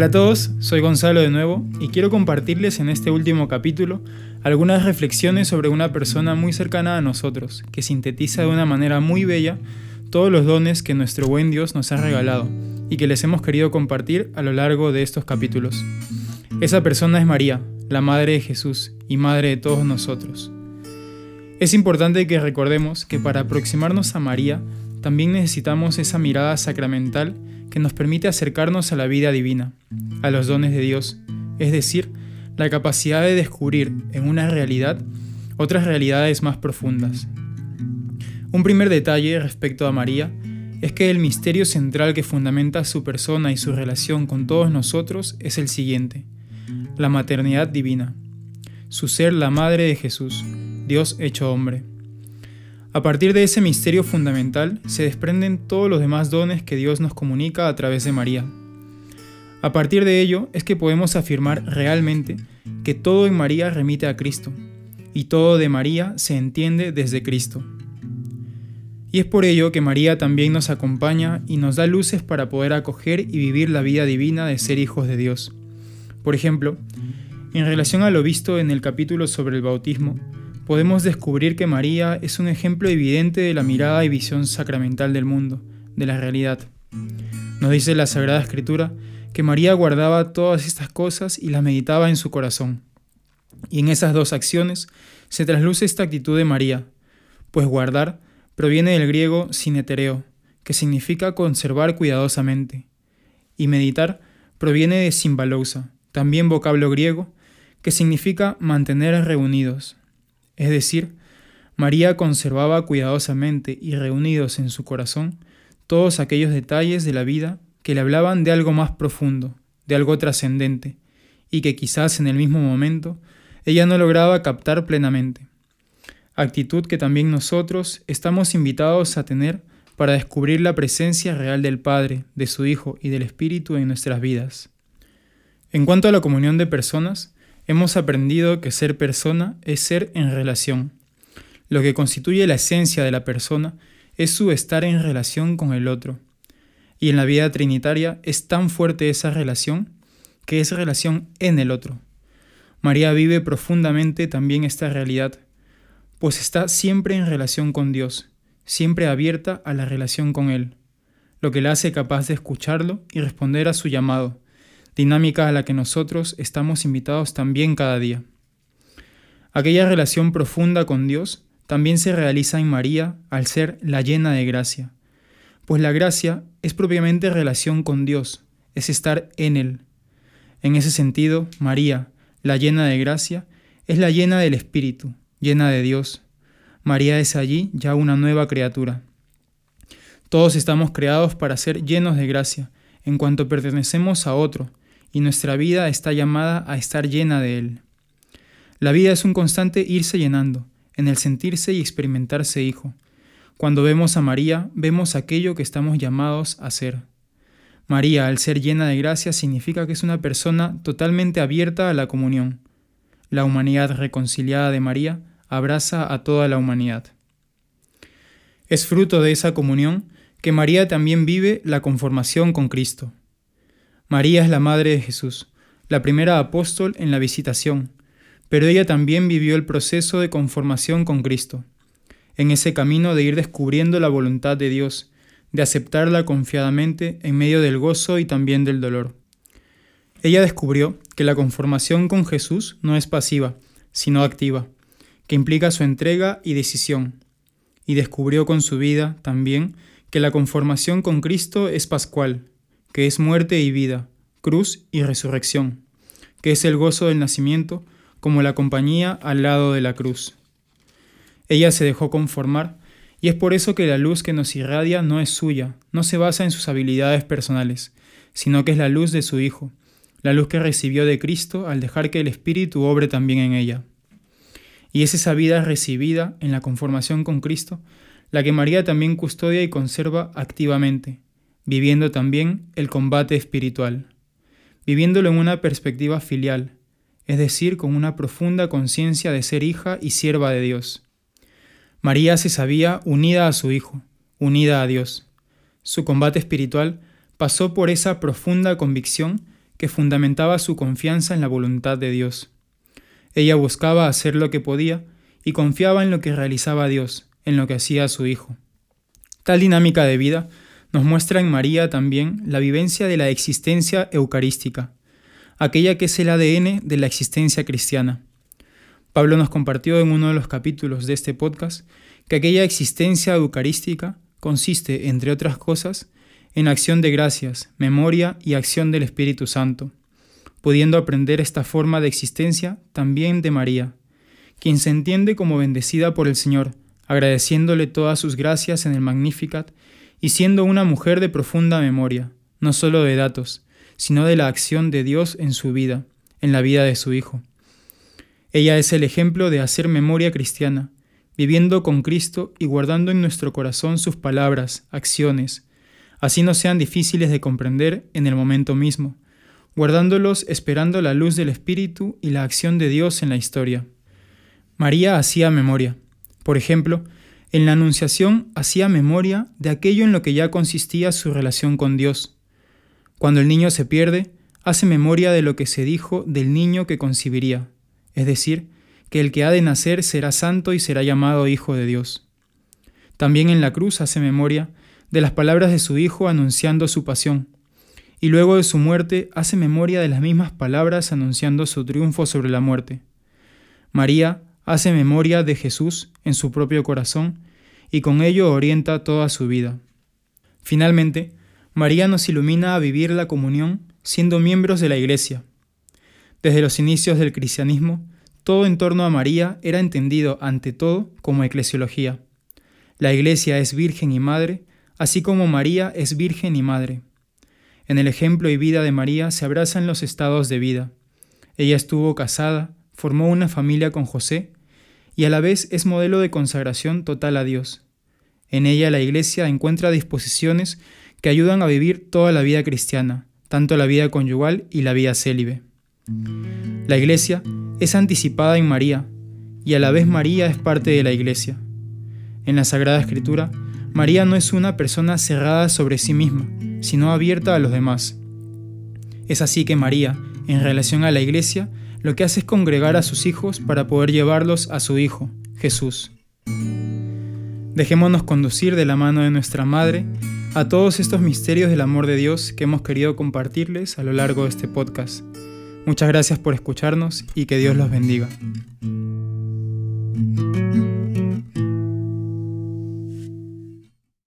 Hola a todos, soy Gonzalo de nuevo y quiero compartirles en este último capítulo algunas reflexiones sobre una persona muy cercana a nosotros, que sintetiza de una manera muy bella todos los dones que nuestro buen Dios nos ha regalado y que les hemos querido compartir a lo largo de estos capítulos. Esa persona es María, la Madre de Jesús y Madre de todos nosotros. Es importante que recordemos que para aproximarnos a María también necesitamos esa mirada sacramental que nos permite acercarnos a la vida divina, a los dones de Dios, es decir, la capacidad de descubrir en una realidad otras realidades más profundas. Un primer detalle respecto a María es que el misterio central que fundamenta su persona y su relación con todos nosotros es el siguiente, la maternidad divina, su ser la madre de Jesús, Dios hecho hombre. A partir de ese misterio fundamental se desprenden todos los demás dones que Dios nos comunica a través de María. A partir de ello es que podemos afirmar realmente que todo en María remite a Cristo, y todo de María se entiende desde Cristo. Y es por ello que María también nos acompaña y nos da luces para poder acoger y vivir la vida divina de ser hijos de Dios. Por ejemplo, en relación a lo visto en el capítulo sobre el bautismo, podemos descubrir que María es un ejemplo evidente de la mirada y visión sacramental del mundo, de la realidad. Nos dice la Sagrada Escritura que María guardaba todas estas cosas y las meditaba en su corazón. Y en esas dos acciones se trasluce esta actitud de María, pues guardar proviene del griego sinetereo, que significa conservar cuidadosamente, y meditar proviene de simbalousa, también vocablo griego, que significa mantener reunidos. Es decir, María conservaba cuidadosamente y reunidos en su corazón todos aquellos detalles de la vida que le hablaban de algo más profundo, de algo trascendente, y que quizás en el mismo momento ella no lograba captar plenamente. Actitud que también nosotros estamos invitados a tener para descubrir la presencia real del Padre, de su Hijo y del Espíritu en nuestras vidas. En cuanto a la comunión de personas, hemos aprendido que ser persona es ser en relación. Lo que constituye la esencia de la persona es su estar en relación con el otro. Y en la vida trinitaria es tan fuerte esa relación que es relación en el otro. María vive profundamente también esta realidad, pues está siempre en relación con Dios, siempre abierta a la relación con Él, lo que la hace capaz de escucharlo y responder a su llamado, dinámica a la que nosotros estamos invitados también cada día. Aquella relación profunda con Dios también se realiza en María al ser la llena de gracia, pues la gracia es propiamente relación con Dios, es estar en Él. En ese sentido, María, la llena de gracia, es la llena del Espíritu, llena de Dios. María es allí ya una nueva criatura. Todos estamos creados para ser llenos de gracia, en cuanto pertenecemos a otro, y nuestra vida está llamada a estar llena de Él. La vida es un constante irse llenando, en el sentirse y experimentarse hijo. Cuando vemos a María, vemos aquello que estamos llamados a ser. María, al ser llena de gracia, significa que es una persona totalmente abierta a la comunión. La humanidad reconciliada de María abraza a toda la humanidad. Es fruto de esa comunión que María también vive la conformación con Cristo. María es la madre de Jesús, la primera apóstol en la visitación, pero ella también vivió el proceso de conformación con Cristo, en ese camino de ir descubriendo la voluntad de Dios, de aceptarla confiadamente en medio del gozo y también del dolor. Ella descubrió que la conformación con Jesús no es pasiva, sino activa, que implica su entrega y decisión, y descubrió con su vida también que la conformación con Cristo es pascual, que es muerte y vida, cruz y resurrección, que es el gozo del nacimiento como la compañía al lado de la cruz. Ella se dejó conformar y es por eso que la luz que nos irradia no es suya, no se basa en sus habilidades personales, sino que es la luz de su Hijo, la luz que recibió de Cristo al dejar que el Espíritu obre también en ella. Y es esa vida recibida en la conformación con Cristo la que María también custodia y conserva activamente, viviendo también el combate espiritual, viviéndolo en una perspectiva filial, es decir, con una profunda conciencia de ser hija y sierva de Dios. María se sabía unida a su Hijo, unida a Dios. Su combate espiritual pasó por esa profunda convicción que fundamentaba su confianza en la voluntad de Dios. Ella buscaba hacer lo que podía y confiaba en lo que realizaba Dios, en lo que hacía su Hijo. Tal dinámica de vida nos muestra en María también la vivencia de la existencia eucarística, aquella que es el ADN de la existencia cristiana. Pablo nos compartió en uno de los capítulos de este podcast que aquella existencia eucarística consiste, entre otras cosas, en acción de gracias, memoria y acción del Espíritu Santo, pudiendo aprender esta forma de existencia también de María, quien se entiende como bendecida por el Señor, agradeciéndole todas sus gracias en el Magnificat y siendo una mujer de profunda memoria, no solo de datos, sino de la acción de Dios en su vida, en la vida de su Hijo. Ella es el ejemplo de hacer memoria cristiana, viviendo con Cristo y guardando en nuestro corazón sus palabras, acciones, así no sean difíciles de comprender en el momento mismo, guardándolos esperando la luz del Espíritu y la acción de Dios en la historia. María hacía memoria. Por ejemplo, en la Anunciación hacía memoria de aquello en lo que ya consistía su relación con Dios. Cuando el niño se pierde, hace memoria de lo que se dijo del niño que concibiría, es decir, que el que ha de nacer será santo y será llamado Hijo de Dios. También en la cruz hace memoria de las palabras de su Hijo anunciando su pasión, y luego de su muerte hace memoria de las mismas palabras anunciando su triunfo sobre la muerte. María hace memoria de Jesús en su propio corazón y con ello orienta toda su vida. Finalmente, María nos ilumina a vivir la comunión siendo miembros de la Iglesia. Desde los inicios del cristianismo, todo en torno a María era entendido ante todo como eclesiología. La Iglesia es virgen y madre, así como María es virgen y madre. En el ejemplo y vida de María se abrazan los estados de vida. Ella estuvo casada, formó una familia con José y a la vez es modelo de consagración total a Dios. En ella la Iglesia encuentra disposiciones que ayudan a vivir toda la vida cristiana, tanto la vida conyugal y la vida célibe. La Iglesia es anticipada en María, y a la vez María es parte de la Iglesia. En la Sagrada Escritura, María no es una persona cerrada sobre sí misma, sino abierta a los demás. Es así que María, en relación a la Iglesia, lo que hace es congregar a sus hijos para poder llevarlos a su Hijo, Jesús. Dejémonos conducir de la mano de nuestra Madre a todos estos misterios del amor de Dios que hemos querido compartirles a lo largo de este podcast. Muchas gracias por escucharnos y que Dios los bendiga.